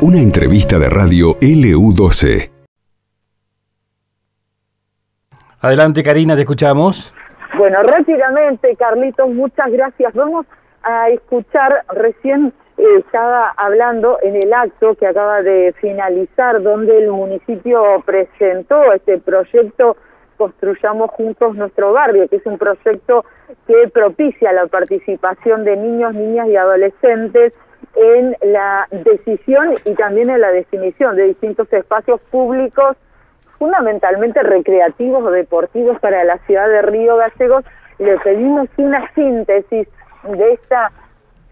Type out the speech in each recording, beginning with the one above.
Una entrevista de radio LU12. Adelante, Karina, te escuchamos. Bueno, rápidamente, Carlitos, muchas gracias. Vamos a escuchar, recién eh, estaba hablando en el acto que acaba de finalizar, donde el municipio presentó este proyecto Construyamos Juntos Nuestro Barrio, que es un proyecto que propicia la participación de niños, niñas y adolescentes en la decisión y también en la definición de distintos espacios públicos, fundamentalmente recreativos o deportivos para la ciudad de Río Gallegos. Le pedimos una síntesis de esta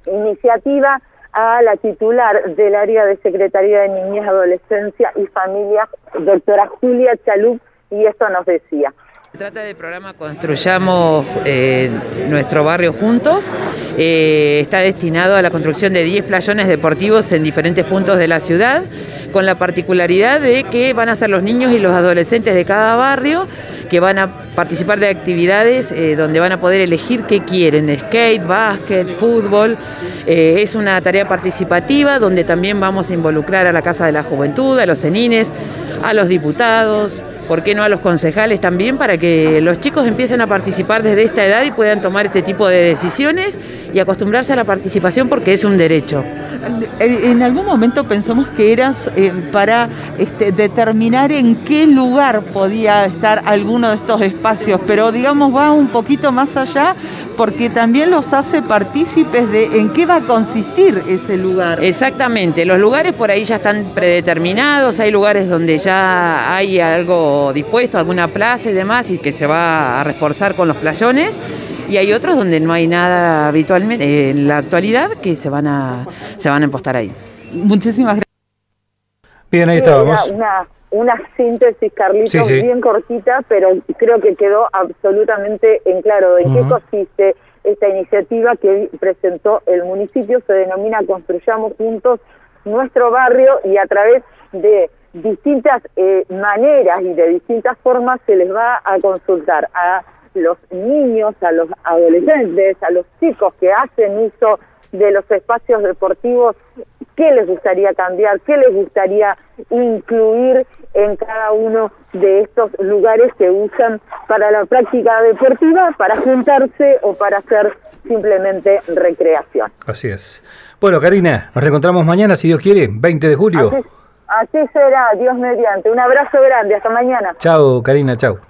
iniciativa a la titular del área de Secretaría de Niñez, Adolescencia y Familia, doctora Julia Chalup, y esto nos decía. Se trata del programa Construyamos eh, nuestro barrio juntos. Eh, está destinado a la construcción de 10 playones deportivos en diferentes puntos de la ciudad, con la particularidad de que van a ser los niños y los adolescentes de cada barrio que van a participar de actividades eh, donde van a poder elegir qué quieren, skate, básquet, fútbol. es una tarea participativa donde también vamos a involucrar a la Casa de la Juventud, a los cenines, a los diputados, ¿por qué no a los concejales también? Para que los chicos empiecen a participar desde esta edad y puedan tomar este tipo de decisiones y acostumbrarse a la participación porque es un derecho. En algún momento pensamos que eras eh, para este, determinar en qué lugar podía estar alguno de estos espacios, pero digamos va un poquito más allá porque también los hace partícipes de en qué va a consistir ese lugar. Exactamente, los lugares por ahí ya están predeterminados, hay lugares donde ya hay algo dispuesto, alguna plaza y demás, y que se va a reforzar con los playones. Y hay otros donde no hay nada habitualmente en la actualidad que se van a, se van a impostar ahí. Muchísimas gracias. Bien, ahí estábamos una síntesis, Carlitos, bien cortita, pero creo que quedó absolutamente en claro de qué consiste esta iniciativa que presentó el municipio. Se denomina Construyamos Juntos Nuestro Barrio y a través de distintas eh, maneras y de distintas formas se les va a consultar a los niños, a los adolescentes, a los chicos que hacen uso de los espacios deportivos, qué les gustaría cambiar, qué les gustaría incluir en cada uno de estos lugares que usan para la práctica deportiva, para juntarse o para hacer simplemente recreación. Así es. Bueno, Karina, nos reencontramos mañana, si Dios quiere, 20 de julio. Así, así será, Dios mediante. Un abrazo grande, hasta mañana. Chao, Karina, chao.